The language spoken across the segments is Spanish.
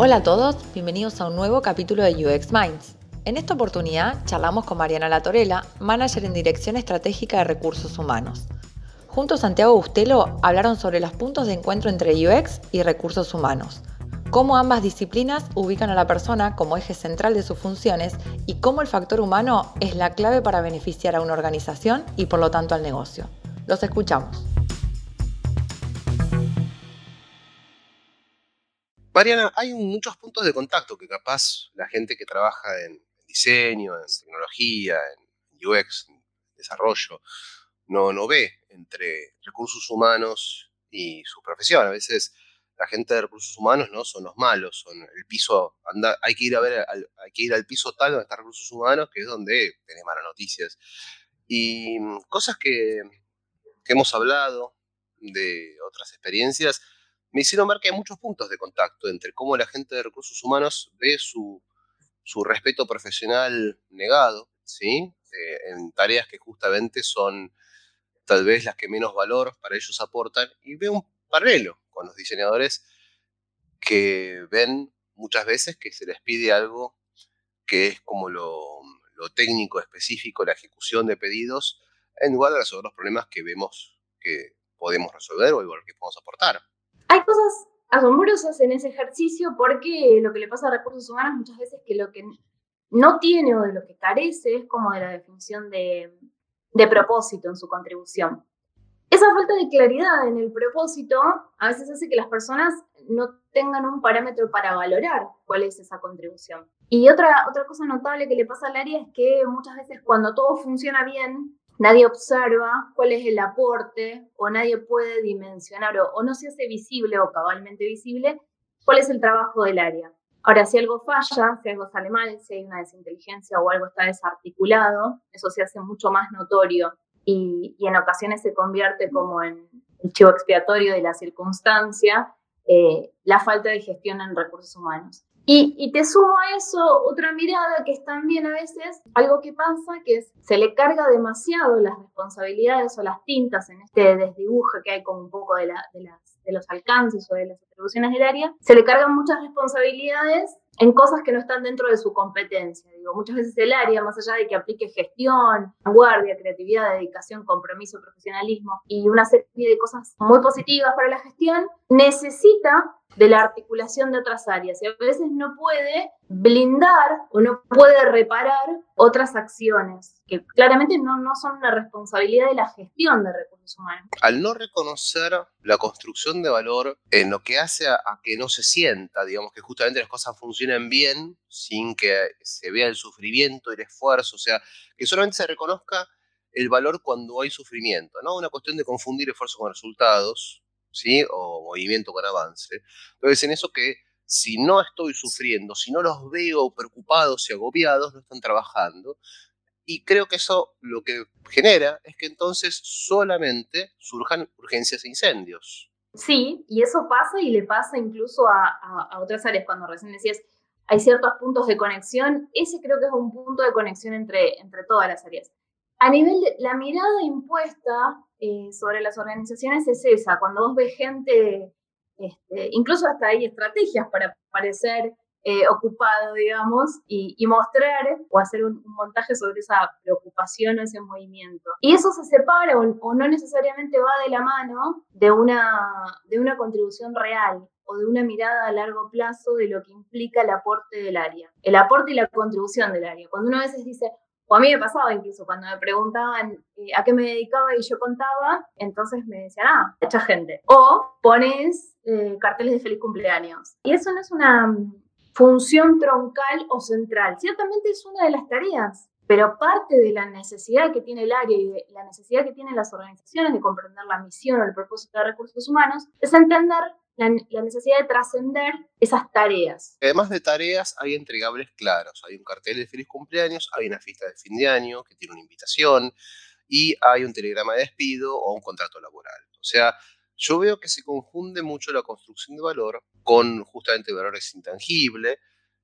Hola a todos, bienvenidos a un nuevo capítulo de UX Minds. En esta oportunidad charlamos con Mariana Latorela, manager en Dirección Estratégica de Recursos Humanos. Junto a Santiago Bustelo hablaron sobre los puntos de encuentro entre UX y recursos humanos, cómo ambas disciplinas ubican a la persona como eje central de sus funciones y cómo el factor humano es la clave para beneficiar a una organización y por lo tanto al negocio. Los escuchamos. Mariana, hay muchos puntos de contacto que capaz la gente que trabaja en diseño, en tecnología, en UX, en desarrollo, no, no ve entre recursos humanos y su profesión. A veces la gente de recursos humanos no son los malos, son el piso, hay que ir a ver, al, hay que ir al piso tal donde están recursos humanos, que es donde tenés malas noticias. Y mm, cosas que, que hemos hablado de otras experiencias, me hicieron ver que hay muchos puntos de contacto entre cómo la gente de recursos humanos ve su, respeto profesional negado. Eh, en tareas que justamente son tal vez las que menos valor para ellos aportan, y veo un paralelo con los diseñadores que ven muchas veces que se les pide algo que es como lo, lo técnico específico, la ejecución de pedidos, en lugar de resolver los problemas que vemos que podemos resolver o igual que podemos aportar. Hay cosas asombrosas en ese ejercicio porque lo que le pasa a recursos humanos muchas veces es que lo que no tiene o de lo que carece es como de la definición de, de propósito en su contribución. Esa falta de claridad en el propósito a veces hace que las personas no tengan un parámetro para valorar cuál es esa contribución. Y otra, otra cosa notable que le pasa al área es que muchas veces cuando todo funciona bien, nadie observa cuál es el aporte o nadie puede dimensionar o, no se hace visible o cabalmente visible cuál es el trabajo del área. Ahora, si algo falla, si algo sale mal, si hay una desinteligencia o algo está desarticulado, eso se hace mucho más notorio y, en ocasiones se convierte como en el chivo expiatorio de la circunstancia, eh, la falta de gestión en recursos humanos. Y, te sumo a eso otra mirada que es también a veces algo que pasa, que es se le carga demasiado las responsabilidades o las tintas en este desdibujo que hay con un poco de, de los alcances o de las atribuciones del área, se le cargan muchas responsabilidades en cosas que no están dentro de su competencia. Digo, muchas veces el área, más allá de que aplique gestión, guardia, creatividad, dedicación, compromiso, profesionalismo y una serie de cosas muy positivas para la gestión, necesita de la articulación de otras áreas y a veces no puede blindar o no puede reparar otras acciones que claramente no, no son una responsabilidad de la gestión de recursos humanos. Al no reconocer la construcción de valor en lo que hace a, que no se sienta, digamos que justamente las cosas funcionen bien sin que se vea el sufrimiento el esfuerzo, o sea, que solamente se reconozca el valor cuando hay sufrimiento, ¿no? Una cuestión de confundir esfuerzo con resultados, ¿sí? O movimiento con avance. Entonces, en eso que si no estoy sufriendo, si no los veo preocupados y agobiados, no están trabajando. Y creo que eso lo que genera es que entonces solamente surjan urgencias e incendios. Sí, y eso pasa y le pasa incluso a, otras áreas. Cuando recién decías, hay ciertos puntos de conexión, ese creo que es un punto de conexión entre, entre todas las áreas. A nivel de la mirada impuesta eh, sobre las organizaciones es esa, cuando vos ves gente, este, incluso hasta hay estrategias para parecer eh, ocupado, digamos, y, mostrar o hacer un, montaje sobre esa preocupación o ese movimiento. Y eso se separa o, no necesariamente va de la mano de una, de una contribución real o de una mirada a largo plazo de lo que implica el aporte del área, el aporte y la contribución del área. Cuando uno a veces dice, o a mí me pasaba incluso cuando me preguntaban eh, a qué me dedicaba y yo contaba, entonces me decían, ah, mucha gente. O pones eh, carteles de feliz cumpleaños. Y eso no es una función troncal o central. Ciertamente es una de las tareas, pero parte de la necesidad que tiene el área y de la necesidad que tienen las organizaciones de comprender la misión o el propósito de recursos humanos es entender la, necesidad de trascender esas tareas. Además de tareas, hay entregables claros. Hay un cartel de feliz cumpleaños, hay una fiesta de fin de año que tiene una invitación y hay un telegrama de despido o un contrato laboral. O sea, yo veo que se confunde mucho la construcción de valor con justamente valores intangibles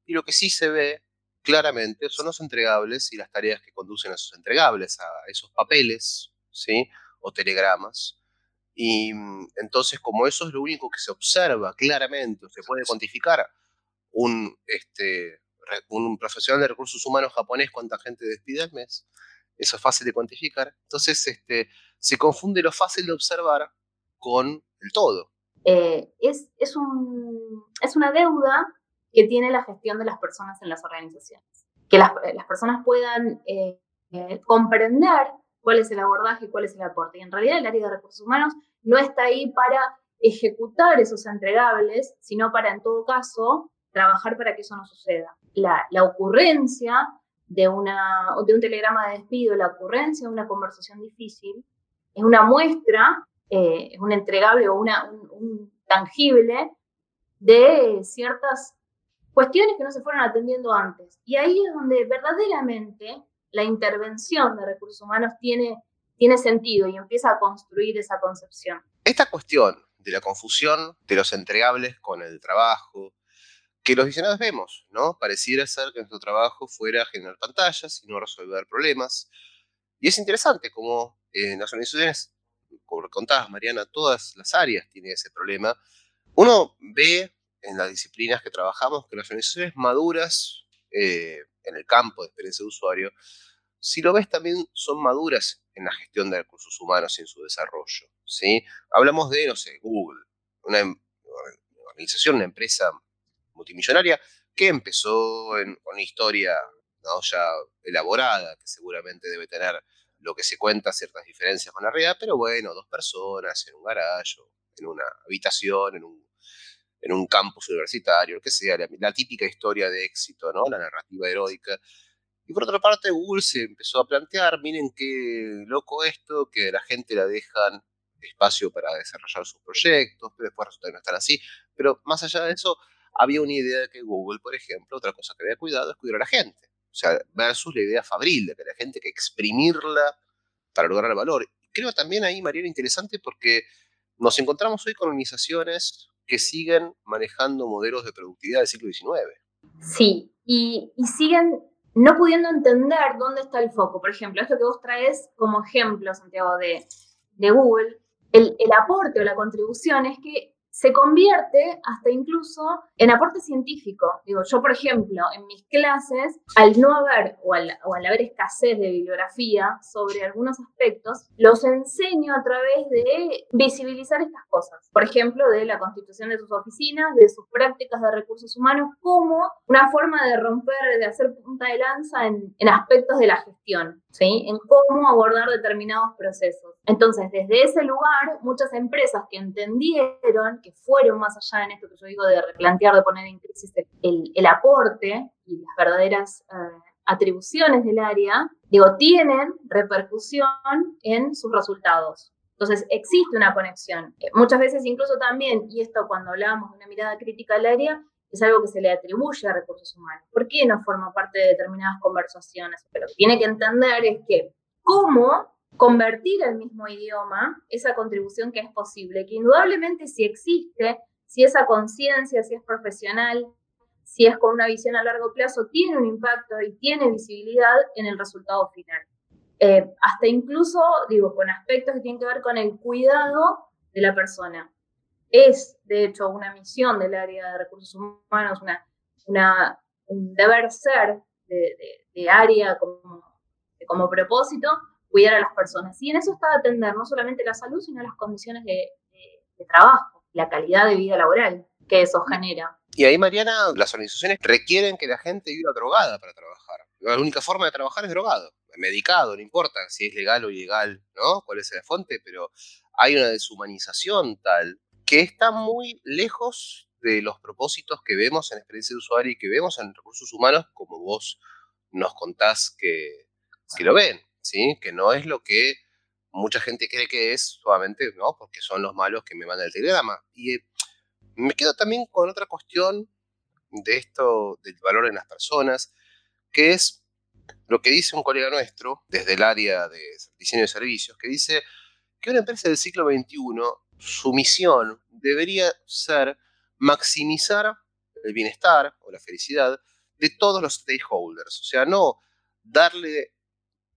y lo que sí se ve claramente son los entregables y las tareas que conducen a esos entregables, a esos papeles, ¿sí? O telegramas. Y mm, entonces, como eso es lo único que se observa claramente, se puede cuantificar, un, este, un profesional de recursos humanos japonés cuánta gente despide al mes. Eso es fácil de cuantificar. Entonces, este, se confunde lo fácil de observar con el todo. Eh, es, es, un, es, una deuda que tiene la gestión de las personas en las organizaciones. Que las, las personas puedan eh, eh, comprender cuál es el abordaje cuál es el aporte. Y en realidad el área de recursos humanos no está ahí para ejecutar esos entregables, sino para, en todo caso, trabajar para que eso no suceda. La, la ocurrencia de, una, de un telegrama de despido, la ocurrencia de una conversación difícil, es una muestra, eh, es un entregable o una, un, tangible de ciertas cuestiones que no se fueron atendiendo antes. Y ahí es donde verdaderamente la intervención de recursos humanos tiene, tiene sentido y empieza a construir esa concepción. Esta cuestión de la confusión de los entregables con el trabajo, que los diseñadores vemos, ¿no? Pareciera ser que nuestro trabajo fuera generar pantallas y no resolver problemas. Y es interesante como en las organizaciones, como contabas, Mariana, todas las áreas tienen ese problema. Uno ve en las disciplinas que trabajamos que las organizaciones maduras eh, en el campo de experiencia de usuario, si lo ves también son maduras en la gestión de recursos humanos y en su desarrollo. ¿sí? Hablamos de, no sé, Google, una, em, organización, una empresa multimillonaria que empezó en, con una historia ¿no? ya elaborada, que seguramente debe tener lo que se cuenta, ciertas diferencias con la realidad, pero bueno, dos personas en un garaje, en una habitación, en un, en un campus universitario, lo que sea, la, típica historia de éxito, ¿no? La narrativa heroica. Y por otra parte, Google se empezó a plantear, miren qué loco esto, que la gente la dejan espacio para desarrollar sus proyectos, pero después resulta que no están así. Pero más allá de eso, había una idea de que Google, por ejemplo, otra cosa que había cuidado es cuidar a la gente. O sea, versus la idea fabril de que la gente hay que exprimirla para lograr el valor. Creo también ahí, Mariana, interesante porque nos encontramos hoy con organizaciones que siguen manejando modelos de productividad del siglo XIX. Sí, y, siguen no pudiendo entender dónde está el foco. Por ejemplo, esto que vos traes como ejemplo, Santiago, de, Google, el, aporte o la contribución es que se convierte hasta incluso en aporte científico. Digo, yo, por ejemplo, en mis clases, al no haber o al, haber escasez de bibliografía sobre algunos aspectos, los enseño a través de visibilizar estas cosas. Por ejemplo, de la constitución de sus oficinas, de sus prácticas de recursos humanos, como una forma de romper, de hacer punta de lanza en, en aspectos de la gestión, ¿sí? En cómo abordar determinados procesos. Entonces, desde ese lugar, muchas empresas que entendieron que fueron más allá en esto que yo digo de replantear, de poner en crisis el, aporte y las verdaderas eh, atribuciones del área, digo, tienen repercusión en sus resultados. Entonces, existe una conexión. Eh, muchas veces incluso también, y esto cuando hablábamos de una mirada crítica al área, es algo que se le atribuye a recursos humanos. ¿Por qué no forma parte de determinadas conversaciones? Pero lo que tiene que entender es que cómo convertir el mismo idioma esa contribución que es posible, que indudablemente si existe, si esa conciencia, si es profesional, si es con una visión a largo plazo, tiene un impacto y tiene visibilidad en el resultado final. Eh, hasta incluso, digo, con aspectos que tienen que ver con el cuidado de la persona. Es, de hecho, una misión del área de recursos humanos, una, un deber ser de, de, área como, como propósito, cuidar a las personas. Y en eso está atender no solamente la salud, sino las condiciones de, trabajo, la calidad de vida laboral que eso genera. Y ahí, Mariana, las organizaciones requieren que la gente viva drogada para trabajar. La única forma de trabajar es drogado, medicado, no importa si es legal o ilegal, ¿no? ¿Cuál es la fuente? Pero hay una deshumanización tal que está muy lejos de los propósitos que vemos en experiencia de usuario y que vemos en recursos humanos, como vos nos contás que, que lo ven que no es lo que mucha gente cree que es solamente, ¿no? Porque son los malos que me mandan el telegrama. Y eh, me quedo también con otra cuestión de esto, del valor en las personas, que es lo que dice un colega nuestro desde el área de diseño de servicios, que dice que una empresa del siglo XXI, su misión debería ser maximizar el bienestar o la felicidad de todos los stakeholders. O sea, no darle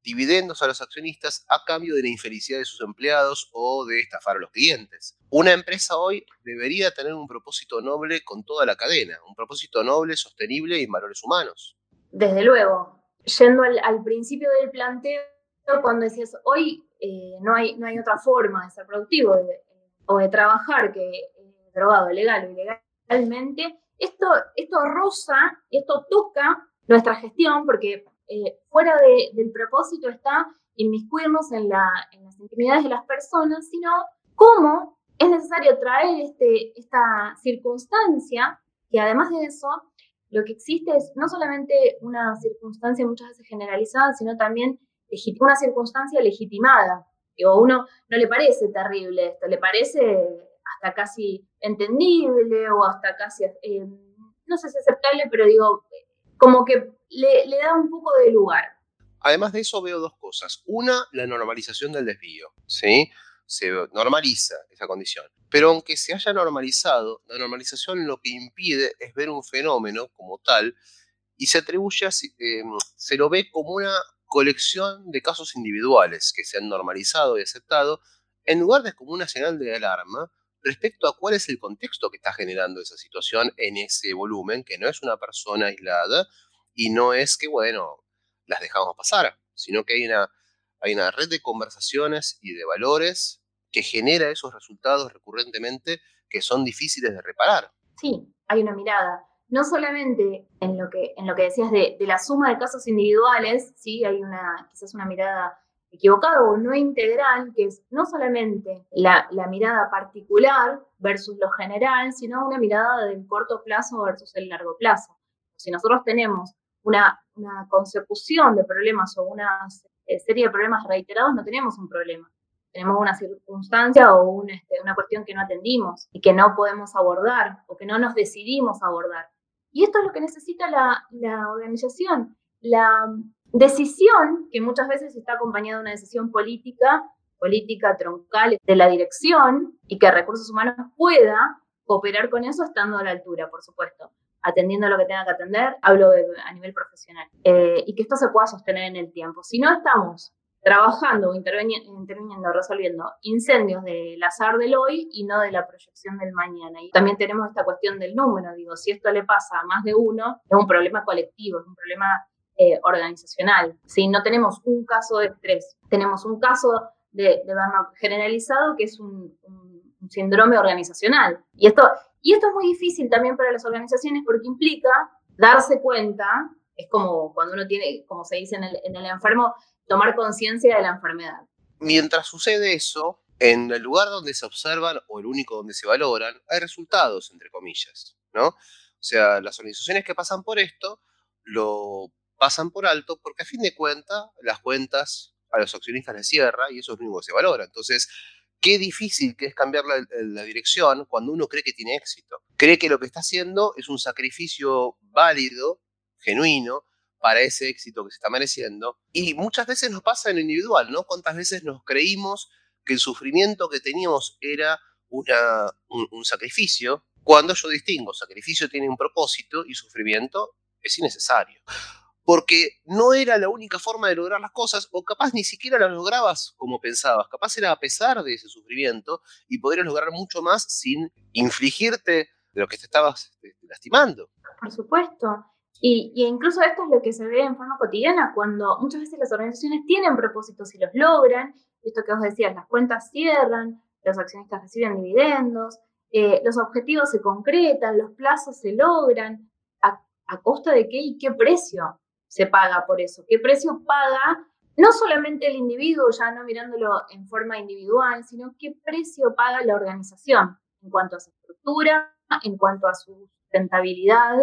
dividendos a los accionistas a cambio de la infelicidad de sus empleados o de estafar a los clientes. Una empresa hoy debería tener un propósito noble con toda la cadena, un propósito noble, sostenible y en valores humanos. Desde luego, yendo al, principio del planteo, cuando decías, hoy eh, no, hay, no hay otra forma de ser productivo o de trabajar que eh, drogado legal o ilegalmente, esto, esto roza y esto toca nuestra gestión porque eh, fuera del propósito está inmiscuirnos en, la, en las intimidades de las personas, sino cómo es necesario traer este, esta circunstancia que además de eso, lo que existe es no solamente una circunstancia muchas veces generalizada, sino también una circunstancia legitimada. O a uno no le parece terrible esto, le parece hasta casi entendible o hasta casi, eh, no sé si aceptable, pero digo, como que le, da un poco de lugar. Además de eso veo dos cosas. Una, la normalización del desvío, ¿sí? Se normaliza esa condición. Pero aunque se haya normalizado, la normalización lo que impide es ver un fenómeno como tal y se atribuye, eh, se lo ve como una colección de casos individuales que se han normalizado y aceptado, en lugar de como una señal de alarma respecto a cuál es el contexto que está generando esa situación en ese volumen, que no es una persona aislada y no es que, bueno, las dejamos pasar, sino que hay una, hay una red de conversaciones y de valores que genera esos resultados recurrentemente que son difíciles de reparar. Sí, hay una mirada. No solamente en lo que, en lo que decías de, la suma de casos individuales, sí, hay una, quizás una mirada equivocado o no integral, que es no solamente la, mirada particular versus lo general, sino una mirada del corto plazo versus el largo plazo. Si nosotros tenemos una, consecución de problemas o una eh, serie de problemas reiterados, no tenemos un problema. Tenemos una circunstancia o este, una cuestión que no atendimos y que no podemos abordar o que no nos decidimos abordar. Y esto es lo que necesita la, organización, la Decisión que muchas veces está acompañada de una decisión política, política troncal de la dirección y que recursos humanos pueda cooperar con eso estando a la altura, por supuesto, atendiendo lo que tenga que atender, hablo a nivel profesional, eh, y que esto se pueda sostener en el tiempo. Si no estamos trabajando o interviniendo, resolviendo incendios del azar del hoy y no de la proyección del mañana. Y también tenemos esta cuestión del número, digo, si esto le pasa a más de uno, es un problema colectivo, es un problema eh, organizacional. Si no tenemos un caso de estrés, tenemos un caso de, burnout generalizado que es un, síndrome organizacional. Y esto, y esto es muy difícil también para las organizaciones porque implica darse cuenta, es como cuando uno tiene, como se dice en el enfermo, tomar conciencia de la enfermedad. Mientras sucede eso, en el lugar donde se observan o el único donde se valoran, hay resultados, entre comillas, ¿no? O sea, las organizaciones que pasan por esto lo pasan por alto porque a fin de cuentas las cuentas a los accionistas les cierra y eso es lo único que se valora. Entonces, qué difícil que es cambiar la, dirección cuando uno cree que tiene éxito. Cree que lo que está haciendo es un sacrificio válido, genuino, para ese éxito que se está mereciendo. Y muchas veces nos pasa en individual, ¿no? ¿Cuántas veces nos creímos que el sufrimiento que teníamos era una, un sacrificio? Cuando yo distingo, sacrificio tiene un propósito y sufrimiento es innecesario porque no era la única forma de lograr las cosas, o capaz ni siquiera las lograbas como pensabas, capaz era a pesar de ese sufrimiento y podrías lograr mucho más sin infligirte de lo que te estabas este, lastimando. Por supuesto. Y, incluso esto es lo que se ve en forma cotidiana, cuando muchas veces las organizaciones tienen propósitos y los logran, esto que os decía, las cuentas cierran, los accionistas reciben dividendos, eh, los objetivos se concretan, los plazos se logran, ¿a costa de qué y qué precio? se paga por eso? ¿Qué precio paga no solamente el individuo, ya no mirándolo en forma individual, sino qué precio paga la organización en cuanto a su estructura, en cuanto a su sustentabilidad,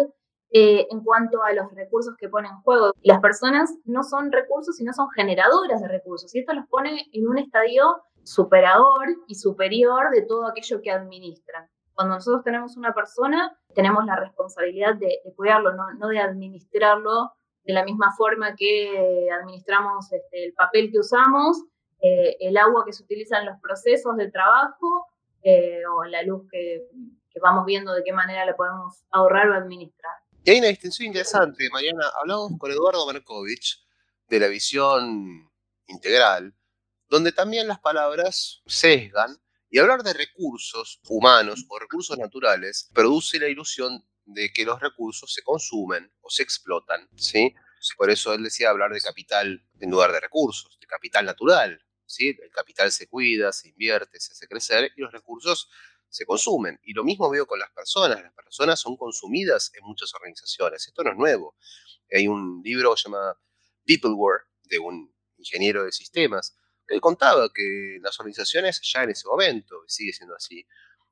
eh, en cuanto a los recursos que pone en juego. Las personas no son recursos, sino son generadoras de recursos. Y esto los pone en un estadio superador y superior de todo aquello que administran. Cuando nosotros tenemos una persona, tenemos la responsabilidad de, cuidarlo, no, de administrarlo de la misma forma que administramos este, el papel que usamos, eh, el agua que se utiliza en los procesos de trabajo eh, o la luz que, vamos viendo de qué manera la podemos ahorrar o administrar. Y hay una distinción interesante, Mariana. Hablamos con Eduardo Markovich de la visión integral, donde también las palabras sesgan y hablar de recursos humanos o recursos naturales produce la ilusión de que los recursos se consumen o se explotan, ¿sí? Por eso él decía hablar de capital en lugar de recursos, de capital natural, ¿sí? El capital se cuida, se invierte, se hace crecer y los recursos se consumen. Y lo mismo veo con las personas, las personas son consumidas en muchas organizaciones, esto no es nuevo. Hay un libro que se llama Peopleware, de un ingeniero de sistemas, que contaba que las organizaciones ya en ese momento, sigue siendo así,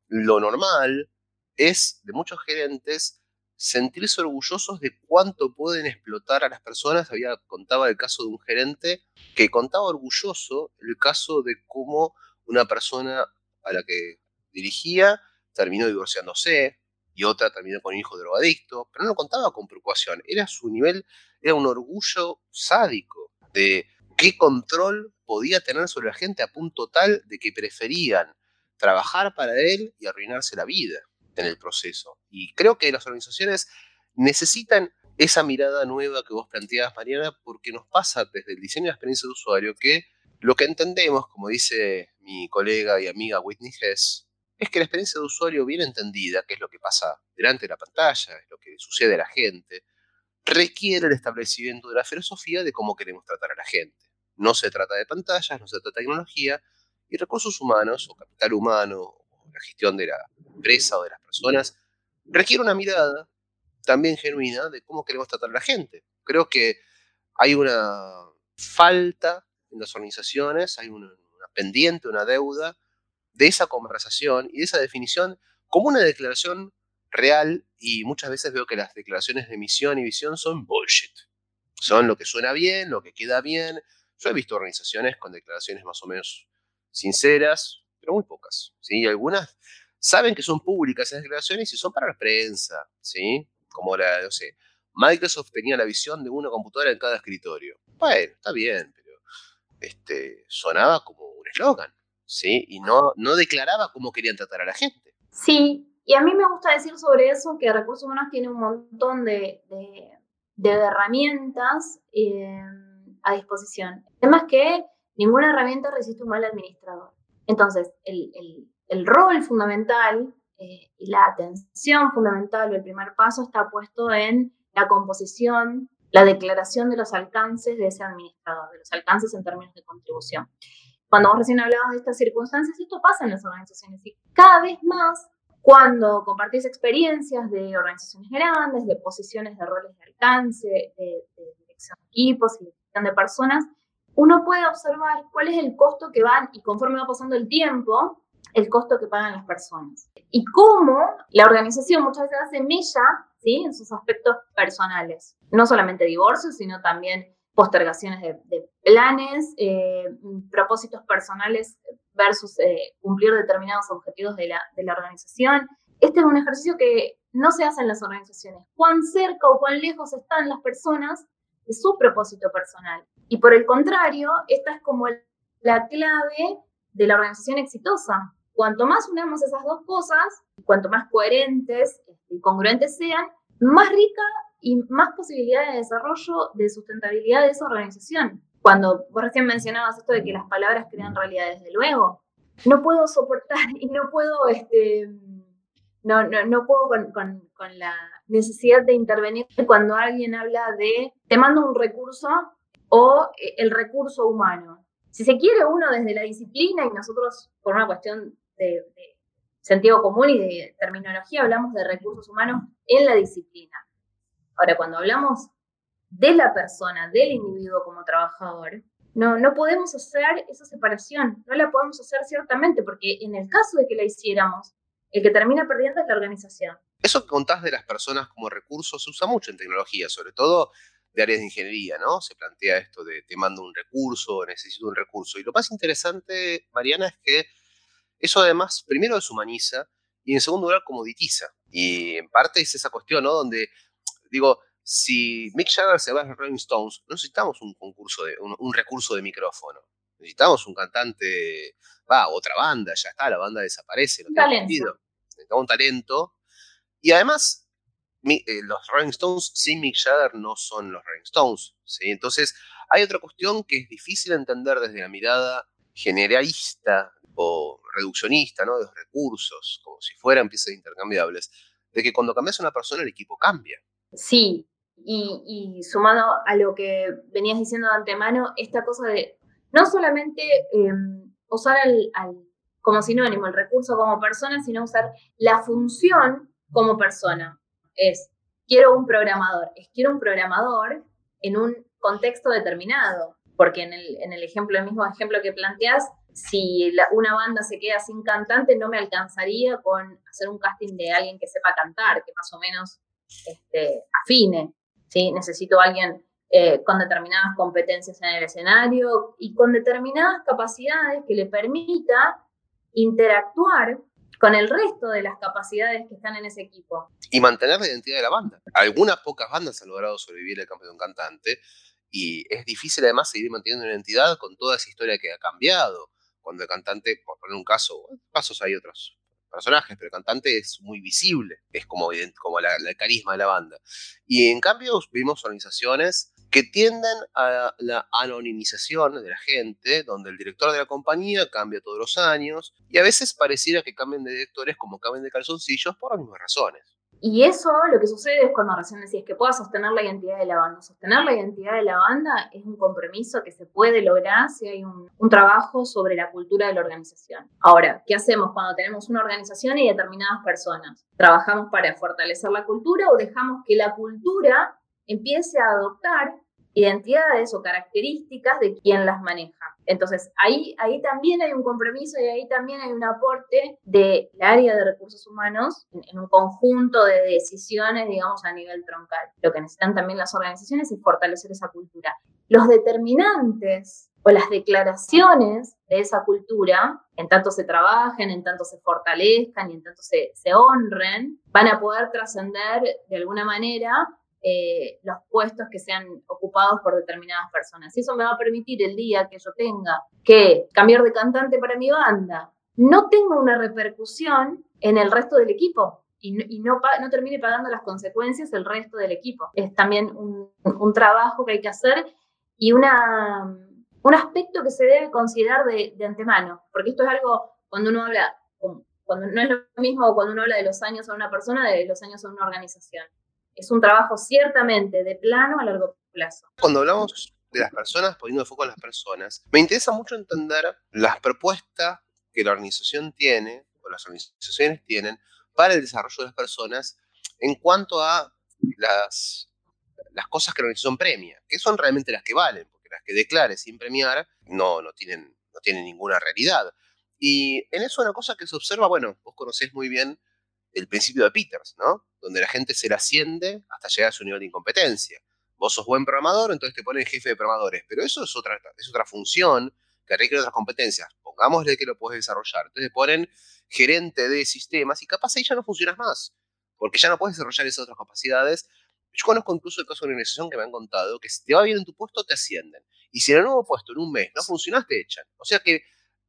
lo normal es de muchos gerentes sentirse orgullosos de cuánto pueden explotar a las personas. Había contaba el caso de un gerente que contaba orgulloso el caso de cómo una persona a la que dirigía terminó divorciándose y otra terminó con un hijo drogadicto, pero no contaba con preocupación, era su nivel, era un orgullo sádico de qué control podía tener sobre la gente a punto tal de que preferían trabajar para él y arruinarse la vida en el proceso. Y creo que las organizaciones necesitan esa mirada nueva que vos planteabas, Mariana, porque nos pasa desde el diseño de la experiencia de usuario que lo que entendemos, como dice mi colega y amiga Whitney Hess, es que la experiencia de usuario bien entendida, que es lo que pasa delante de la pantalla, es lo que sucede a la gente, requiere el establecimiento de la filosofía de cómo queremos tratar a la gente. No se trata de pantallas, no se trata de tecnología, y recursos humanos o capital humano o la gestión de la empresa o de las personas requiere una mirada también genuina de cómo queremos tratar a la gente. Creo que hay una falta en las organizaciones, hay una, una pendiente, una deuda de esa conversación y de esa definición como una declaración real y muchas veces veo que las declaraciones de misión y visión son bullshit. Son lo que suena bien, lo que queda bien. Yo he visto organizaciones con declaraciones más o menos sinceras, pero muy pocas. ¿sí? algunas saben que son públicas esas declaraciones y son para la prensa. ¿sí? Como la, no sé, Microsoft tenía la visión de una computadora en cada escritorio. Bueno, está bien, pero este, sonaba como un eslogan. ¿Sí? Y no, no declaraba cómo querían tratar a la gente. Sí, y a mí me gusta decir sobre eso que Recursos Humanos tiene un montón de, de, herramientas eh, a disposición. El tema es que ninguna herramienta resiste un mal administrador. Entonces, el, el, el rol fundamental eh, y la atención fundamental o el primer paso está puesto en la composición, la declaración de los alcances de ese administrador, de los alcances en términos de contribución. Cuando vos recién hablabas de estas circunstancias, esto pasa en las organizaciones y cada vez más cuando compartís experiencias de organizaciones grandes, de posiciones de roles de alcance, de, dirección de equipos y de de personas, uno puede observar cuál es el costo que van, y conforme va pasando el tiempo, el costo que pagan las personas. Y cómo la organización muchas veces hace mella ¿sí? en sus aspectos personales. No solamente divorcios, sino también postergaciones de, planes, eh, propósitos personales versus eh, cumplir determinados objetivos de la, de la organización. Este es un ejercicio que no se hace en las organizaciones. Cuán cerca o cuán lejos están las personas de su propósito personal. Y por el contrario, esta es como la clave de la organización exitosa. Cuanto más unamos esas dos cosas, cuanto más coherentes y congruentes sean, más rica y más posibilidades de desarrollo, de sustentabilidad de esa organización. Cuando vos recién mencionabas esto de que las palabras crean realidad, desde luego, no puedo soportar y no puedo, este, no, no, no puedo con, la necesidad de intervenir cuando alguien habla de te mando un recurso o eh, el recurso humano. Si se quiere uno desde la disciplina y nosotros por una cuestión de sentido común y de terminología hablamos de recursos humanos en la disciplina. Ahora, cuando hablamos de la persona, del individuo como trabajador, no, no podemos hacer esa separación, no la podemos hacer ciertamente, porque en el caso de que la hiciéramos, el que termina perdiendo es la organización. Eso que contás de las personas como recursos se usa mucho en tecnología, sobre todo de áreas de ingeniería, ¿no? Se plantea esto de te mando un recurso, necesito un recurso. Y lo más interesante, Mariana, es que eso además, primero deshumaniza y en segundo lugar comoditiza. Y en parte es esa cuestión, ¿no? Donde digo, si Mick Jagger se va a Rolling Stones, no necesitamos un concurso de, un, recurso de micrófono. Necesitamos un cantante, va, otra banda, ya está, la banda desaparece, no tiene sentido. Necesitamos un talento. Y además, eh, los Rolling Stones sin Mick Jagger no son los Rolling Stones. ¿sí? Entonces, hay otra cuestión que es difícil entender desde la mirada generalista o reduccionista ¿no? de los recursos, como si fueran piezas intercambiables, de que cuando cambias a una persona el equipo cambia. Sí, y, sumando a lo que venías diciendo de antemano, esta cosa de no solamente em, usar al, como sinónimo el recurso como persona, sino usar la función como persona. Es, quiero un programador, es quiero un programador en un contexto determinado, porque en el, en el ejemplo, el mismo ejemplo que planteas, si una banda se queda sin cantante, no me alcanzaría con hacer un casting de alguien que sepa cantar, que más o menos este, afine. ¿sí? Necesito alguien eh, con determinadas competencias en el escenario y con determinadas capacidades que le permita interactuar con el resto de las capacidades que están en ese equipo. Y mantener la identidad de la banda. Algunas pocas bandas han logrado sobrevivir el cambio de un cantante y es difícil además seguir manteniendo una identidad con toda esa historia que ha cambiado. Cuando el cantante, por poner un caso, casos hay otros personajes, pero el cantante es muy visible, es como, como la, el carisma de la banda. Y en cambio vimos organizaciones que tienden a la anonimización de la gente, donde el director de la compañía cambia todos los años y a veces pareciera que cambien de directores como cambian de calzoncillos por las mismas razones. Y eso lo que sucede es cuando recién decís que pueda sostener la identidad de la banda. Sostener la identidad de la banda es un compromiso que se puede lograr si hay un, un, trabajo sobre la cultura de la organización. Ahora, ¿qué hacemos cuando tenemos una organización y determinadas personas? ¿Trabajamos para fortalecer la cultura o dejamos que la cultura empiece a adoptar identidades o características de quien las maneja. Entonces, ahí, ahí también hay un compromiso y ahí también hay un aporte del área de recursos humanos en, un conjunto de decisiones, digamos, a nivel troncal. Lo que necesitan también las organizaciones es fortalecer esa cultura. Los determinantes o las declaraciones de esa cultura, en tanto se trabajen, en tanto se fortalezcan y en tanto se, se honren, van a poder trascender de alguna manera eh, los puestos que sean ocupados por determinadas personas. Y eso me va a permitir el día que yo tenga que cambiar de cantante para mi banda, no tenga una repercusión en el resto del equipo y, no, no, termine pagando las consecuencias el resto del equipo. Es también un, trabajo que hay que hacer y una, un aspecto que se debe considerar de, de antemano, porque esto es algo cuando uno habla, cuando no es lo mismo cuando uno habla de los años a una persona, de los años a una organización es un trabajo ciertamente de plano a largo plazo. Cuando hablamos de las personas, poniendo foco en las personas, me interesa mucho entender las propuestas que la organización tiene, o las organizaciones tienen, para el desarrollo de las personas en cuanto a las, las cosas que la organización premia, que son realmente las que valen, porque las que declare sin premiar no, no, tienen, no tienen ninguna realidad. Y en eso una cosa que se observa, bueno, vos conocés muy bien el principio de Peters, ¿no? Donde la gente se la asciende hasta llegar a su nivel de incompetencia. Vos sos buen programador, entonces te ponen jefe de programadores, pero eso es otra, es otra función que requiere otras competencias. Pongámosle que lo puedes desarrollar. Entonces te ponen gerente de sistemas y capaz ahí ya no funcionas más, porque ya no puedes desarrollar esas otras capacidades. Yo conozco incluso el caso de una organización que me han contado que si te va bien en tu puesto, te ascienden. Y si en el nuevo puesto, en un mes, no funcionas, te echan. O sea que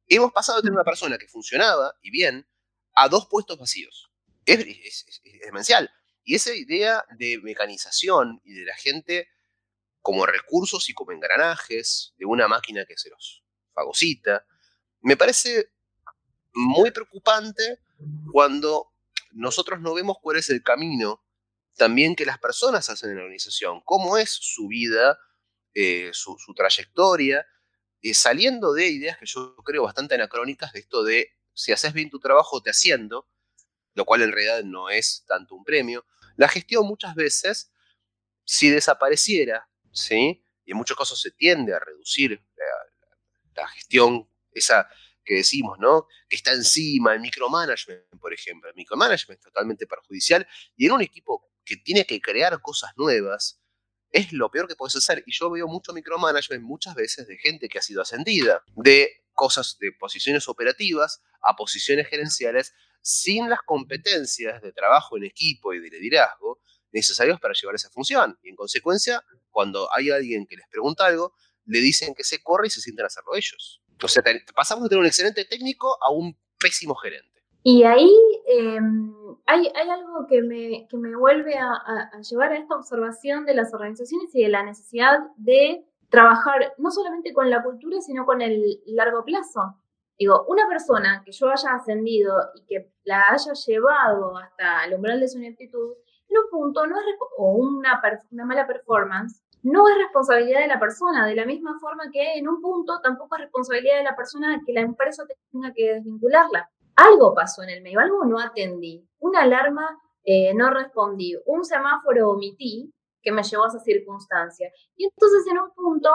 hemos pasado de tener una persona que funcionaba y bien a dos puestos vacíos es, demencial. Y esa idea de mecanización y de la gente como recursos y como engranajes de una máquina que se los fagocita, me parece muy preocupante cuando nosotros no vemos cuál es el camino también que las personas hacen en la organización, cómo es su vida, eh, su, trayectoria, eh, saliendo de ideas que yo creo bastante anacrónicas de esto de si haces bien tu trabajo te haciendo, lo cual en realidad no es tanto un premio. La gestión muchas veces, si desapareciera, ¿sí? y en muchos casos se tiende a reducir la, gestión, esa que decimos, ¿no? Que está encima, el micromanagement, por ejemplo. El micromanagement es totalmente perjudicial y en un equipo que tiene que crear cosas nuevas, es lo peor que puedes hacer. Y yo veo mucho micromanagement muchas veces de gente que ha sido ascendida, de cosas, de posiciones operativas a posiciones gerenciales sin las competencias de trabajo en equipo y de liderazgo necesarios para llevar esa función. Y en consecuencia, cuando hay alguien que les pregunta algo, le dicen que se corre y se sienten a hacerlo ellos. O sea, pasamos de tener un excelente técnico a un pésimo gerente. Y ahí em, hay, hay, algo que me, que me vuelve a, a, llevar a esta observación de las organizaciones y de la necesidad de trabajar no solamente con la cultura, sino con el largo plazo. Digo, una persona que yo haya ascendido y que la haya llevado hasta el umbral de su ineptitud, en un punto no es, o una, mala performance, no es responsabilidad de la persona, de la misma forma que en un punto tampoco es responsabilidad de la persona que la empresa tenga que desvincularla. Algo pasó en el medio, algo no atendí, una alarma eh, no respondí, un semáforo omití que me llevó a esa circunstancia. Y entonces en un punto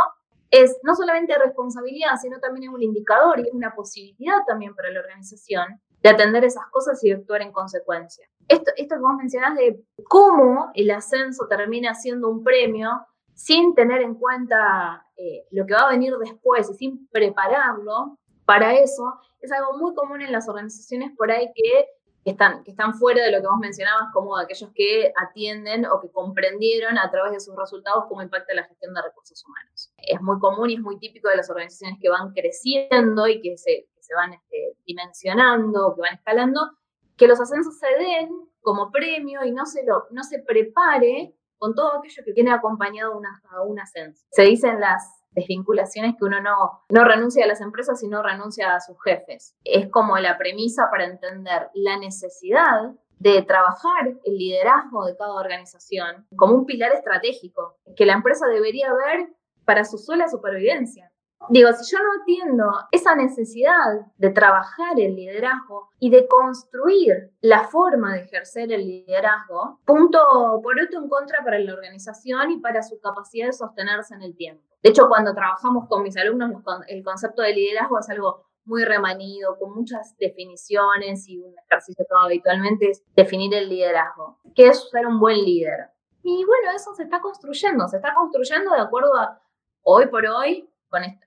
es no solamente responsabilidad, sino también es un indicador y es una posibilidad también para la organización de atender esas cosas y actuar en consecuencia. Esto, esto que vos mencionás de cómo el ascenso termina siendo un premio sin tener en cuenta eh, lo que va a venir después y sin prepararlo para eso, es algo muy común en las organizaciones por ahí que están, que están fuera de lo que vos mencionabas, como aquellos que atienden o que comprendieron a través de sus resultados cómo impacta la gestión de recursos humanos. Es muy común y es muy típico de las organizaciones que van creciendo y que se, se van este, dimensionando, que van escalando, que los ascensos se den como premio y no se, lo, no se prepare con todo aquello que tiene acompañado una, a un ascenso. Se dicen las desvinculaciones que uno no, no renuncia a las empresas, sino renuncia a sus jefes. Es como la premisa para entender la necesidad de trabajar el liderazgo de cada organización como un pilar estratégico que la empresa debería ver para su sola supervivencia. Digo, si yo no atiendo esa necesidad de trabajar el liderazgo y de construir la forma de ejercer el liderazgo, punto por otro en contra para la organización y para su capacidad de sostenerse en el tiempo. De hecho, cuando trabajamos con mis alumnos, el concepto de liderazgo es algo muy remanido, con muchas definiciones y un ejercicio que habitualmente es definir el liderazgo. ¿Qué es ser un buen líder? Y bueno, eso se está construyendo, se está construyendo de acuerdo a hoy por hoy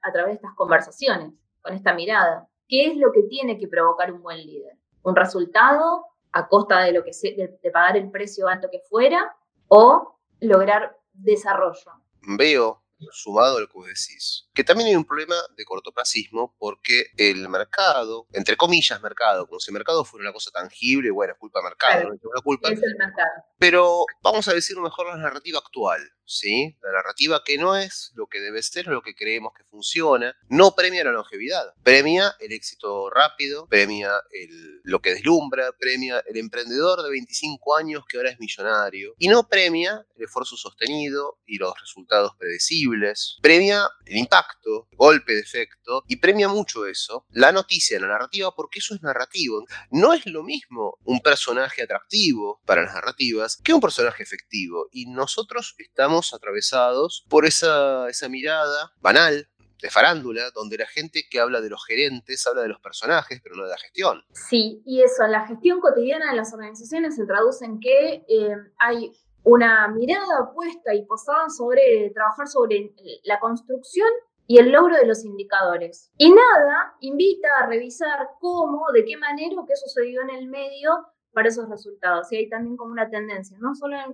a través de estas conversaciones, con esta mirada. ¿Qué es lo que tiene que provocar un buen líder? ¿Un resultado a costa de, lo que de, pagar el precio alto que fuera o lograr desarrollo? Veo sumado al que decís, que también hay un problema de cortoplacismo porque el mercado, entre comillas mercado, como si el mercado fuera una cosa tangible, bueno, es culpa del mercado, no es culpa. Es el mercado. Pero vamos a decir mejor la narrativa actual. ¿Sí? La narrativa que no es lo que debe ser, lo que creemos que funciona, no premia la longevidad, premia el éxito rápido, premia el, lo que deslumbra, premia el emprendedor de 25 años que ahora es millonario, y no premia el esfuerzo sostenido y los resultados predecibles, premia el impacto, golpe de efecto, y premia mucho eso, la noticia, la narrativa, porque eso es narrativo. No es lo mismo un personaje atractivo para las narrativas que un personaje efectivo, y nosotros estamos atravesados por esa, esa mirada banal de farándula, donde la gente que habla de los gerentes habla de los personajes, pero no de la gestión. Sí, y eso, la gestión cotidiana de las organizaciones se traduce en que eh, hay una mirada puesta y posada sobre trabajar sobre la construcción y el logro de los indicadores. Y nada invita a revisar cómo, de qué manera qué sucedió en el medio para esos resultados. Y hay también como una tendencia, no solo en el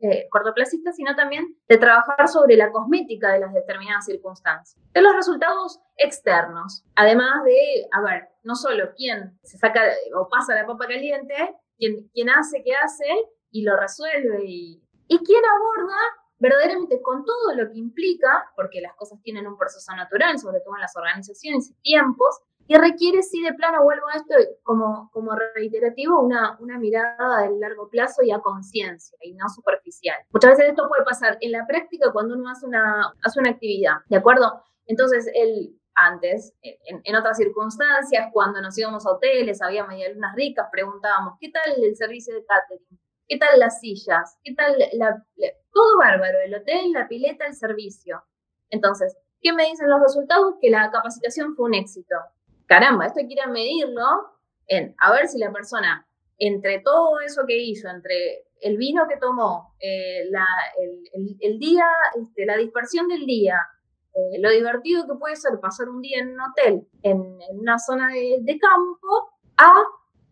eh, cortoplacista, sino también de trabajar sobre la cosmética de las determinadas circunstancias. De los resultados externos, además de, a ver, no solo quién se saca o pasa la papa caliente, quién, quién hace qué hace y lo resuelve y, y quién aborda verdaderamente con todo lo que implica, porque las cosas tienen un proceso natural, sobre todo en las organizaciones y tiempos, y requiere, sí, de plano, vuelvo a esto como, como reiterativo, una, una mirada de largo plazo y a conciencia y no superficial. Muchas veces esto puede pasar en la práctica cuando uno hace una, hace una actividad, ¿de acuerdo? Entonces, el, antes, en, en, otras circunstancias, cuando nos íbamos a hoteles, había medialunas ricas, preguntábamos, ¿qué tal el servicio de catering? ¿Qué tal las sillas? ¿Qué tal la, todo bárbaro, el hotel, la pileta, el servicio? Entonces, ¿qué me dicen los resultados? Que la capacitación fue un éxito caramba, esto hay que ir a medirlo en a ver si la persona, entre todo eso que hizo, entre el vino que tomó, eh, el, día, este, la dispersión del día, eh, lo divertido que puede ser pasar un día en un hotel, en, una zona de, de campo, a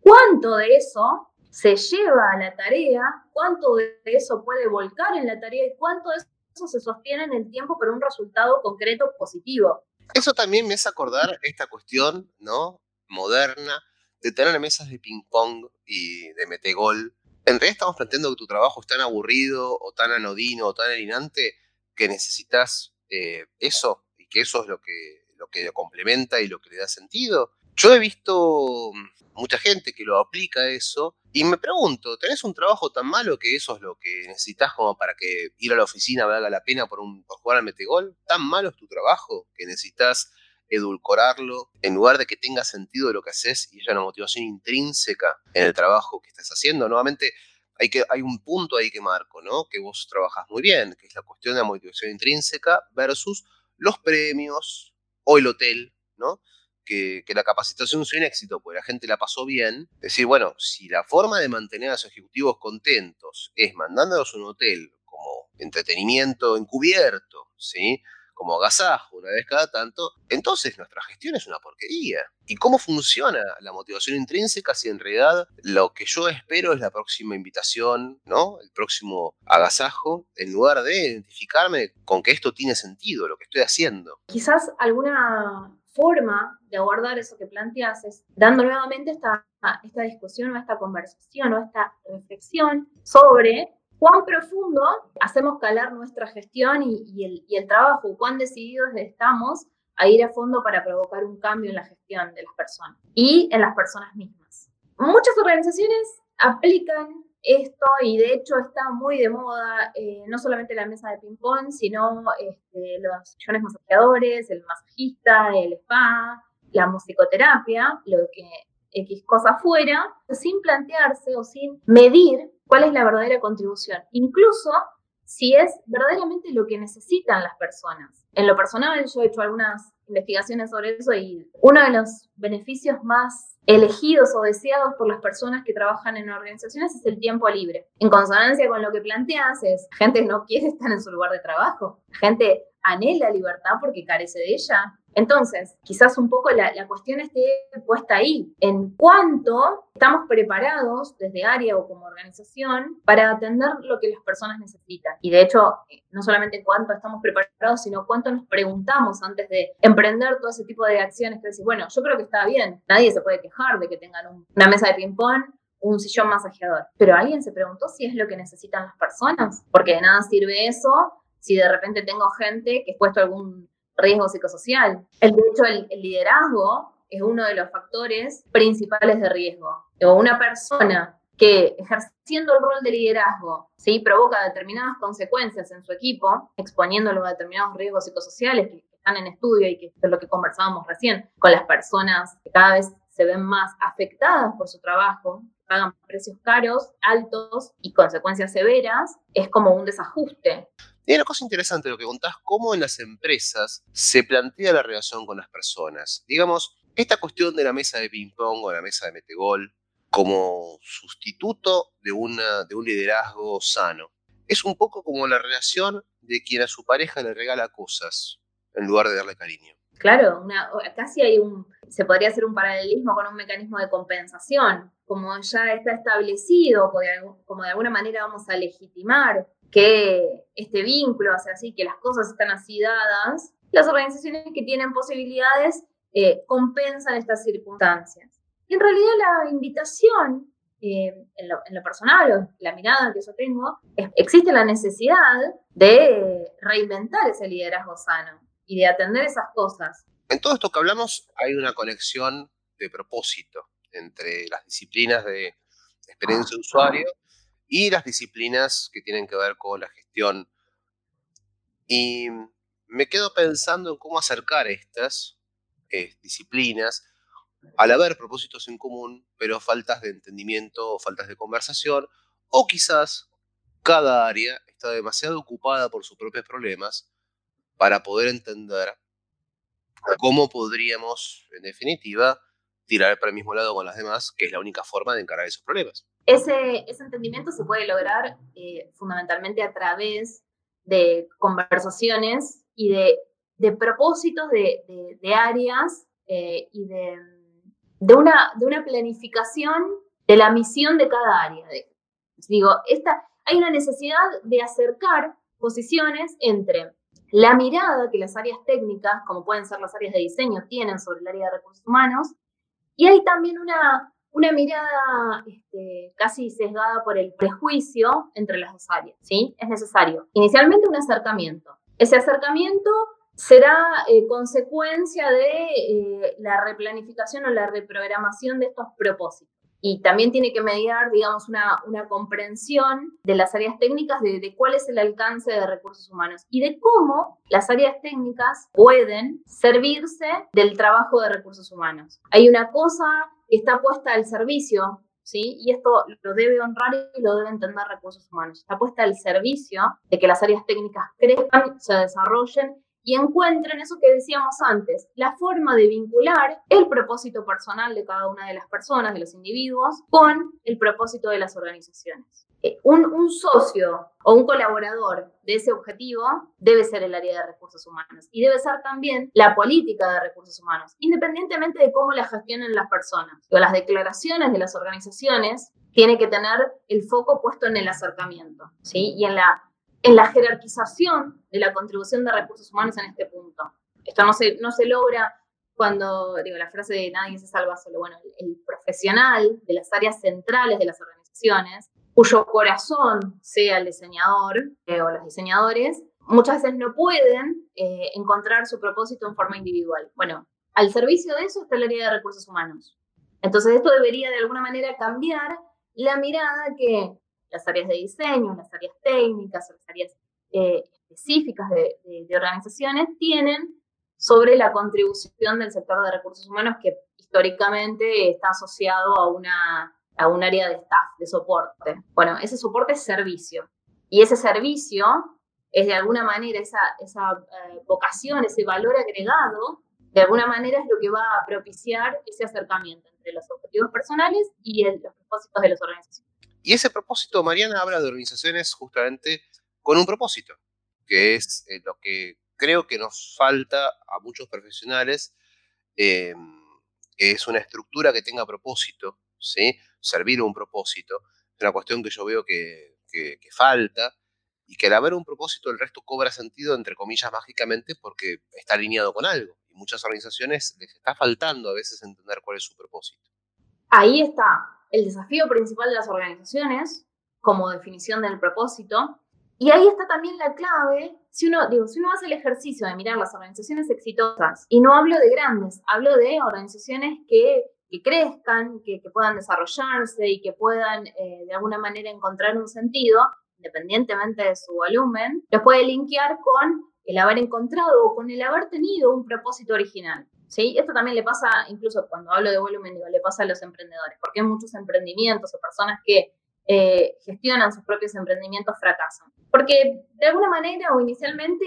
cuánto de eso se lleva a la tarea, cuánto de eso puede volcar en la tarea y cuánto de eso se sostiene en el tiempo para un resultado concreto positivo. Eso también me hace acordar esta cuestión, ¿no? Moderna de tener mesas de ping-pong y de metegol. En realidad estamos planteando que tu trabajo es tan aburrido o tan anodino o tan alienante que necesitas eh, eso y que eso es lo que, lo que complementa y lo que le da sentido. Yo he visto mucha gente que lo aplica a eso y me pregunto, ¿tenés un trabajo tan malo que eso es lo que necesitas como para que ir a la oficina valga la pena por, un, por jugar al metegol? ¿Tan malo es tu trabajo que necesitas edulcorarlo en lugar de que tenga sentido lo que haces y haya una motivación intrínseca en el trabajo que estás haciendo? Nuevamente, hay, que, hay un punto ahí que marco, ¿no? Que vos trabajas muy bien, que es la cuestión de la motivación intrínseca versus los premios o el hotel, ¿no? Que, la capacitación sea un éxito, porque la gente la pasó bien, decir, bueno, si la forma de mantener a los ejecutivos contentos es mandándolos a un hotel como entretenimiento encubierto, ¿sí? como agasajo una vez cada tanto, entonces nuestra gestión es una porquería. ¿Y cómo funciona la motivación intrínseca si en realidad lo que yo espero es la próxima invitación, ¿no? El próximo agasajo, en lugar de identificarme con que esto tiene sentido, lo que estoy haciendo? Quizás alguna forma de abordar eso que planteas es dando nuevamente esta, esta discusión o esta conversación o esta reflexión sobre cuán profundo hacemos calar nuestra gestión y, el, y el trabajo, cuán decididos estamos a ir a fondo para provocar un cambio en la gestión de las personas y en las personas mismas. Muchas organizaciones aplican esto y de hecho está muy de moda, eh, no solamente la mesa de ping-pong, sino este, los sillones masajeadores, el masajista, el spa, la musicoterapia, lo que X cosa fuera, sin plantearse o sin medir cuál es la verdadera contribución. Incluso si es verdaderamente lo que necesitan las personas. En lo personal, yo he hecho algunas investigaciones sobre eso y uno de los beneficios más elegidos o deseados por las personas que trabajan en organizaciones es el tiempo libre. En consonancia con lo que planteas es, gente no quiere estar en su lugar de trabajo, gente anhela libertad porque carece de ella. Entonces, quizás un poco la, cuestión esté puesta ahí, en cuánto estamos preparados desde área o como organización para atender lo que las personas necesitan. Y de hecho, no solamente cuánto estamos preparados, sino cuánto nos preguntamos antes de emprender todo ese tipo de acciones que decís, bueno, yo creo que está bien, nadie se puede quejar de que tengan una mesa de ping-pong un sillón masajeador. Pero alguien se preguntó si es lo que necesitan las personas, porque de nada sirve eso si de repente tengo gente que es puesto algún riesgo psicosocial. El, de hecho, el, liderazgo es uno de los factores principales de riesgo. O una persona que ejerciendo el rol de liderazgo ¿sí? provoca determinadas consecuencias en su equipo, exponiéndolo a determinados riesgos psicosociales que están en estudio y que es lo que conversábamos recién con las personas que cada vez se ven más afectadas por su trabajo, pagan precios caros, altos y consecuencias severas, es como un desajuste. Y hay una cosa interesante lo que contás, cómo en las empresas se plantea la relación con las personas. Digamos, esta cuestión de la mesa de ping-pong o la mesa de metegol como sustituto de, un liderazgo sano. Es un poco como la relación de quien a su pareja le regala cosas en lugar de darle cariño. Claro, casi hay un, se podría hacer un paralelismo con un mecanismo de compensación, como ya está establecido, como de alguna manera vamos a legitimar que este vínculo, sea, así, que las cosas están así dadas, las organizaciones que tienen posibilidades eh, compensan estas circunstancias. Y en realidad la invitación, eh, en, lo, personal, o la mirada que yo tengo, existe la necesidad de reinventar ese liderazgo sano y de atender esas cosas. En todo esto que hablamos hay una conexión de propósito entre las disciplinas de experiencia de usuario y las disciplinas que tienen que ver con la gestión. Y me quedo pensando en cómo acercar estas eh, disciplinas al haber propósitos en común, pero faltas de entendimiento o faltas de conversación, o quizás cada área está demasiado ocupada por sus propios problemas para poder entender cómo podríamos, en definitiva, tirar para el mismo lado con las demás, que es la única forma de encarar esos problemas. Ese, entendimiento se puede lograr eh, fundamentalmente a través de conversaciones y de, de propósitos de, áreas eh, y de, una, de una planificación de la misión de cada área. digo, esta, hay una necesidad de acercar posiciones entre la mirada que las áreas técnicas, como pueden ser las áreas de diseño, tienen sobre el área de recursos humanos Y hay también una, una mirada este, casi sesgada por el prejuicio entre las dos áreas, ¿sí? Es necesario. Inicialmente un acercamiento. Ese acercamiento será eh, consecuencia de eh, la replanificación o la reprogramación de estos propósitos. Y también tiene que mediar, digamos, una, una comprensión de las áreas técnicas de, cuál es el alcance de recursos humanos y de cómo las áreas técnicas pueden servirse del trabajo de recursos humanos. Hay una cosa que está puesta al servicio ¿Sí? Y esto lo debe honrar y lo debe entender recursos humanos. Está puesta al servicio de que las áreas técnicas crezcan, se desarrollen y encuentren eso que decíamos antes, la forma de vincular el propósito personal de cada una de las personas, de los individuos, con el propósito de las organizaciones. Eh, un, un, socio o un colaborador de ese objetivo debe ser el área de recursos humanos y debe ser también la política de recursos humanos, independientemente de cómo la gestionen las personas. O las declaraciones de las organizaciones tiene que tener el foco puesto en el acercamiento ¿sí? y en la en la jerarquización de la contribución de recursos humanos en este punto. Esto no se, no se logra cuando, digo, la frase de nadie se salva solo, bueno, el, profesional de las áreas centrales de las organizaciones, cuyo corazón sea el diseñador eh, o los diseñadores, muchas veces no pueden eh, encontrar su propósito en forma individual. Bueno, al servicio de eso está el área de recursos humanos. Entonces esto debería de alguna manera cambiar la mirada que las áreas de diseño, las áreas técnicas, las áreas eh, específicas de, organizaciones tienen sobre la contribución del sector de recursos humanos que históricamente está asociado a, una, a un área de staff, de soporte. Bueno, ese soporte es servicio. Y ese servicio es de alguna manera esa, esa eh, vocación, ese valor agregado, de alguna manera es lo que va a propiciar ese acercamiento entre los objetivos personales y los propósitos de las organizaciones. Y ese propósito, Mariana, habla de organizaciones justamente con un propósito, que es eh, lo que creo que nos falta a muchos profesionales, eh, es una estructura que tenga propósito, ¿sí? servir un propósito. Es una cuestión que yo veo que, que, falta y que al haber un propósito el resto cobra sentido, entre comillas, mágicamente porque está alineado con algo. Y muchas organizaciones les está faltando a veces entender cuál es su propósito. Ahí está el desafío principal de las organizaciones como definición del propósito. Y ahí está también la clave, si uno, digo, si uno hace el ejercicio de mirar las organizaciones exitosas, y no hablo de grandes, hablo de organizaciones que, que crezcan, que, puedan desarrollarse y que puedan eh, de alguna manera encontrar un sentido, independientemente de su volumen, los puede linkear con el haber encontrado o con el haber tenido un propósito original. ¿Sí? Esto también le pasa, incluso cuando hablo de volumen, digo, le pasa a los emprendedores, porque muchos emprendimientos o personas que eh, gestionan sus propios emprendimientos fracasan. Porque de alguna manera o inicialmente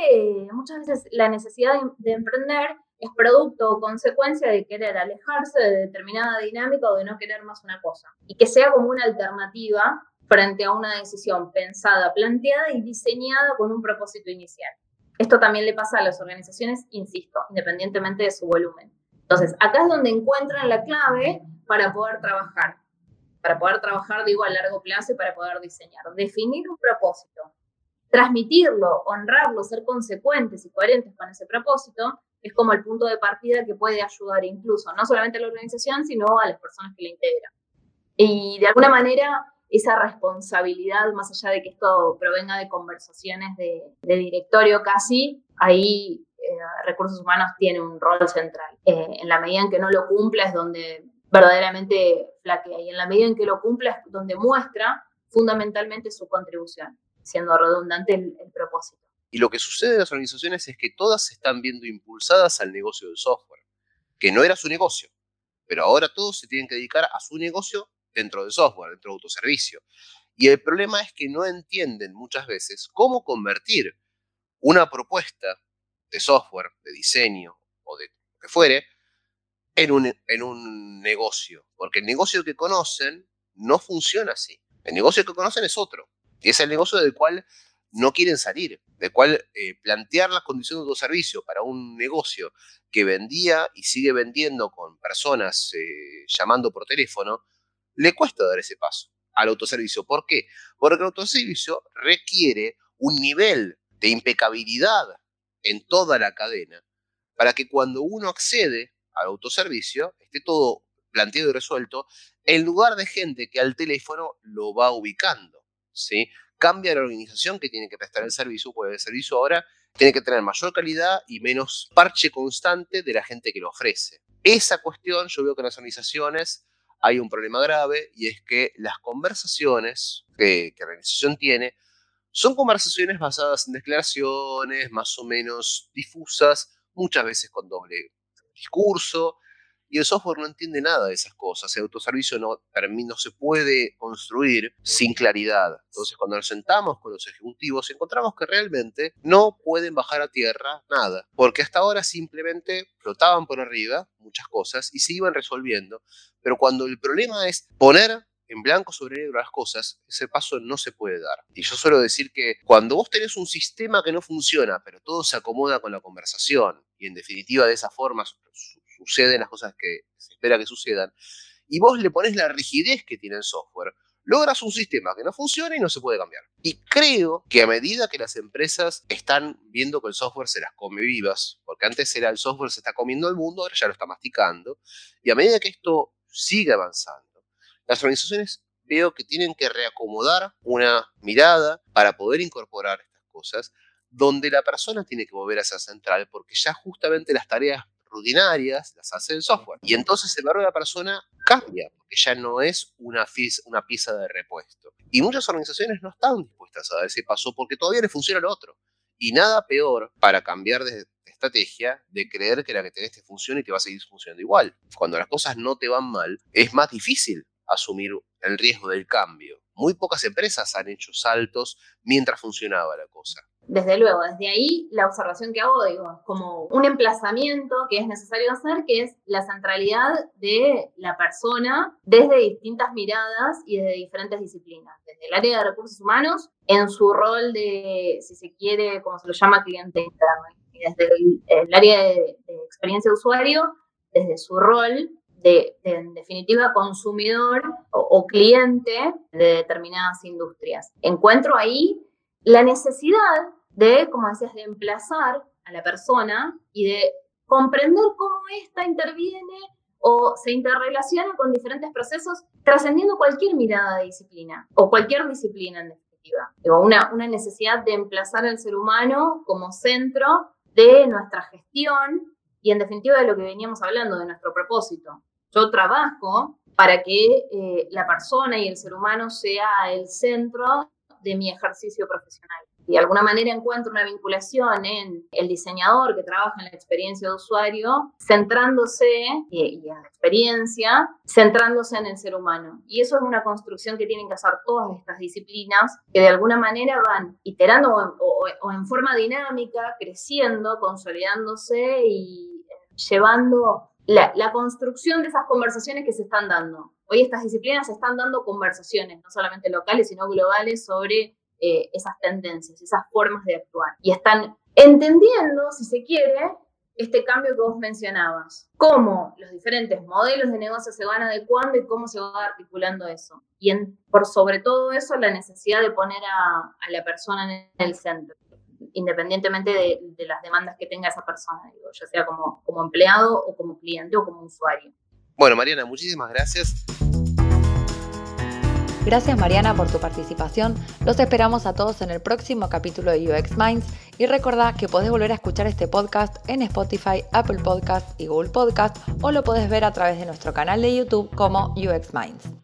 muchas veces la necesidad de, emprender es producto o consecuencia de querer alejarse de determinada dinámica o de no querer más una cosa. Y que sea como una alternativa frente a una decisión pensada, planteada y diseñada con un propósito inicial. Esto también le pasa a las organizaciones, insisto, independientemente de su volumen. Entonces, acá es donde encuentran la clave para poder trabajar. Para poder trabajar, digo, a largo plazo y para poder diseñar. Definir un propósito, transmitirlo, honrarlo, ser consecuentes y coherentes con ese propósito, es como el punto de partida que puede ayudar incluso, no solamente a la organización, sino a las personas que la integran. Y de alguna manera, esa responsabilidad, más allá de que esto provenga de conversaciones de, directorio casi, ahí eh, recursos humanos tiene un rol central. Eh, en la medida en que no lo cumpla es donde verdaderamente flaquea y en la medida en que lo cumpla es donde muestra fundamentalmente su contribución, siendo redundante el, el propósito. Y lo que sucede en las organizaciones es que todas se están viendo impulsadas al negocio del software, que no era su negocio, pero ahora todos se tienen que dedicar a su negocio dentro de software, dentro de autoservicio. Y el problema es que no entienden muchas veces cómo convertir una propuesta de software, de diseño o de lo que fuere, en un, en un negocio. Porque el negocio que conocen no funciona así. El negocio que conocen es otro. Y es el negocio del cual no quieren salir, del cual eh, plantear las condiciones de autoservicio para un negocio que vendía y sigue vendiendo con personas eh, llamando por teléfono, le cuesta dar ese paso al autoservicio. ¿Por qué? Porque el autoservicio requiere un nivel de impecabilidad en toda la cadena para que cuando uno accede al autoservicio esté todo planteado y resuelto, en lugar de gente que al teléfono lo va ubicando. ¿sí? Cambia la organización que tiene que prestar el servicio, porque el servicio ahora tiene que tener mayor calidad y menos parche constante de la gente que lo ofrece. Esa cuestión yo veo que las organizaciones hay un problema grave y es que las conversaciones que, la organización tiene son conversaciones basadas en declaraciones más o menos difusas, muchas veces con doble discurso, y el software no entiende nada de esas cosas. El autoservicio no, no se puede construir sin claridad. Entonces, cuando nos sentamos con los ejecutivos, encontramos que realmente no pueden bajar a tierra nada, porque hasta ahora simplemente flotaban por arriba muchas cosas y se iban resolviendo. Pero cuando el problema es poner en blanco sobre negro las cosas, ese paso no se puede dar. Y yo suelo decir que cuando vos tenés un sistema que no funciona, pero todo se acomoda con la conversación, y en definitiva de esa forma suceden las cosas que se espera que sucedan, y vos le pones la rigidez que tiene el software, logras un sistema que no funciona y no se puede cambiar. Y creo que a medida que las empresas están viendo que el software se las come vivas, porque antes era el software se está comiendo el mundo, ahora ya lo está masticando, y a medida que esto sigue avanzando, las organizaciones veo que tienen que reacomodar una mirada para poder incorporar estas cosas, donde la persona tiene que volver a ser central, porque ya justamente las tareas rutinarias las hace el software. Y entonces el valor de la persona cambia, porque ya no es una, una pieza de repuesto. Y muchas organizaciones no están dispuestas a dar ese paso porque todavía le funciona lo otro. Y nada peor para cambiar de estrategia de creer que la que tenés te funciona y te va a seguir funcionando igual. Cuando las cosas no te van mal, es más difícil asumir el riesgo del cambio. Muy pocas empresas han hecho saltos mientras funcionaba la cosa. Desde luego, desde ahí la observación que hago, digo, como un emplazamiento que es necesario hacer, que es la centralidad de la persona desde distintas miradas y desde diferentes disciplinas. Desde el área de recursos humanos, en su rol de, si se quiere, como se lo llama, cliente interno. Y desde el, área de, de experiencia de usuario, desde su rol de, en definitiva, consumidor o, cliente de determinadas industrias. Encuentro ahí la necesidad de, como decías, de emplazar a la persona y de comprender cómo ésta interviene o se interrelaciona con diferentes procesos, trascendiendo cualquier mirada de disciplina o cualquier disciplina en definitiva. Una, una necesidad de emplazar al ser humano como centro de nuestra gestión y en definitiva de lo que veníamos hablando, de nuestro propósito. Yo trabajo para que eh, la persona y el ser humano sea el centro de mi ejercicio profesional. De alguna manera encuentro una vinculación en el diseñador que trabaja en la experiencia de usuario, centrándose, eh, y en la experiencia, centrándose en el ser humano. Y eso es una construcción que tienen que hacer todas estas disciplinas, que de alguna manera van iterando o en forma dinámica, creciendo, consolidándose y llevando la, construcción de esas conversaciones que se están dando. Hoy estas disciplinas se están dando conversaciones, no solamente locales, sino globales, sobre eh, esas tendencias, esas formas de actuar. Y están entendiendo, si se quiere, este cambio que vos mencionabas, cómo los diferentes modelos de negocio se van adecuando y cómo se va articulando eso. Y por sobre todo eso, la necesidad de poner a la persona en el centro independientemente de, las demandas que tenga esa persona, digo, ya sea como, como empleado o como cliente o como usuario. Bueno, Mariana, muchísimas gracias. Gracias Mariana por tu participación. Los esperamos a todos en el próximo capítulo de UX Minds y recordá que podés volver a escuchar este podcast en Spotify, Apple Podcast y Google Podcast o lo podés ver a través de nuestro canal de YouTube como UX Minds.